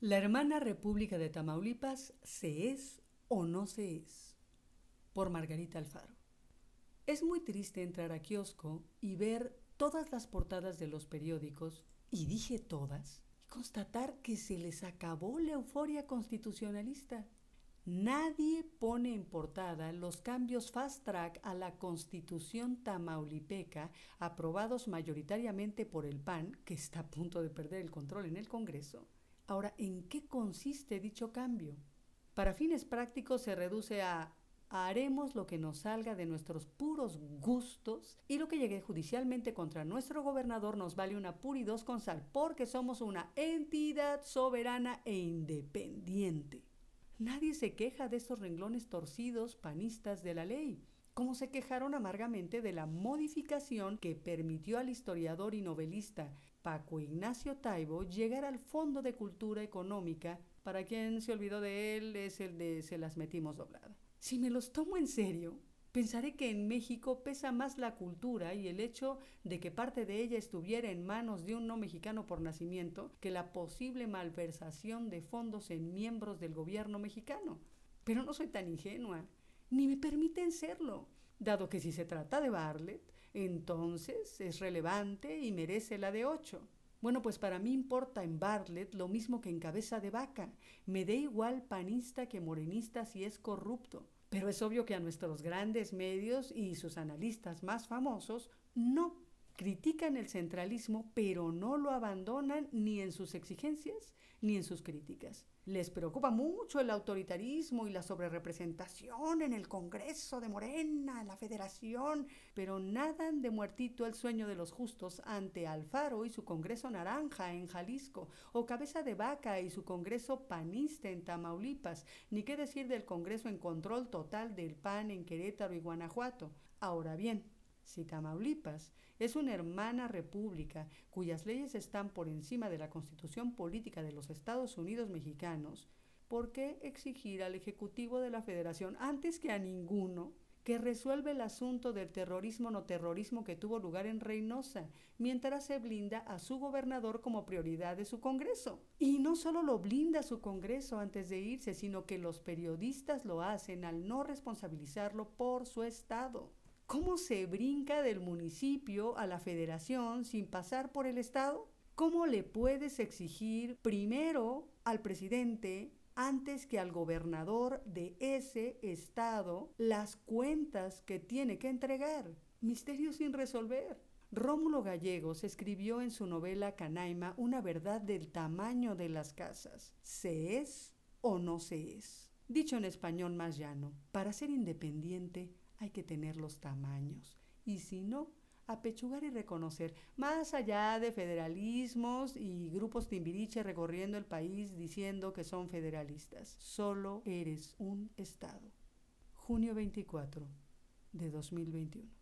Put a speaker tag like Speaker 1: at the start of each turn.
Speaker 1: La hermana República de Tamaulipas se es o no se es. Por Margarita Alfaro. Es muy triste entrar a kiosco y ver todas las portadas de los periódicos, y dije todas, y constatar que se les acabó la euforia constitucionalista. Nadie pone en portada los cambios fast track a la constitución tamaulipeca aprobados mayoritariamente por el PAN, que está a punto de perder el control en el Congreso Ahora, ¿en qué consiste dicho cambio? Para fines prácticos se reduce a haremos lo que nos salga de nuestros puros gustos y lo que llegue judicialmente contra nuestro gobernador nos vale una pura con sal porque somos una entidad soberana e independiente. Nadie se queja de estos renglones torcidos panistas de la ley como se quejaron amargamente de la modificación que permitió al historiador y novelista Paco Ignacio Taibo llegar al Fondo de Cultura Económica, para quien se olvidó de él es el de se las metimos doblada. Si me los tomo en serio, pensaré que en México pesa más la cultura y el hecho de que parte de ella estuviera en manos de un no mexicano por nacimiento que la posible malversación de fondos en miembros del gobierno mexicano. Pero no soy tan ingenua ni me permiten serlo, dado que si se trata de Bartlett, entonces es relevante y merece la de ocho. Bueno, pues para mí importa en Bartlett lo mismo que en cabeza de vaca. Me dé igual panista que morenista si es corrupto. Pero es obvio que a nuestros grandes medios y sus analistas más famosos no critican el centralismo, pero no lo abandonan ni en sus exigencias ni en sus críticas. Les preocupa mucho el autoritarismo y la sobrerepresentación en el Congreso de Morena, la Federación, pero nadan de muertito el sueño de los justos ante Alfaro y su Congreso Naranja en Jalisco, o Cabeza de Vaca y su Congreso Panista en Tamaulipas, ni qué decir del Congreso en control total del PAN en Querétaro y Guanajuato. Ahora bien, si Tamaulipas es una hermana república cuyas leyes están por encima de la constitución política de los Estados Unidos mexicanos, ¿por qué exigir al Ejecutivo de la Federación, antes que a ninguno, que resuelva el asunto del terrorismo no terrorismo que tuvo lugar en Reynosa, mientras se blinda a su gobernador como prioridad de su Congreso. Y no solo lo blinda su Congreso antes de irse, sino que los periodistas lo hacen al no responsabilizarlo por su Estado. ¿Cómo se brinca del municipio a la federación sin pasar por el Estado? ¿Cómo le puedes exigir primero al presidente antes que al gobernador de ese estado las cuentas que tiene que entregar? Misterio sin resolver. Rómulo Gallegos escribió en su novela Canaima una verdad del tamaño de las casas. ¿Se es o no se es? Dicho en español más llano, para ser independiente hay que tener los tamaños. Y si no, apechugar y reconocer, más allá de federalismos y grupos timbiriche recorriendo el país diciendo que son federalistas. Solo eres un Estado. Junio 24 de 2021.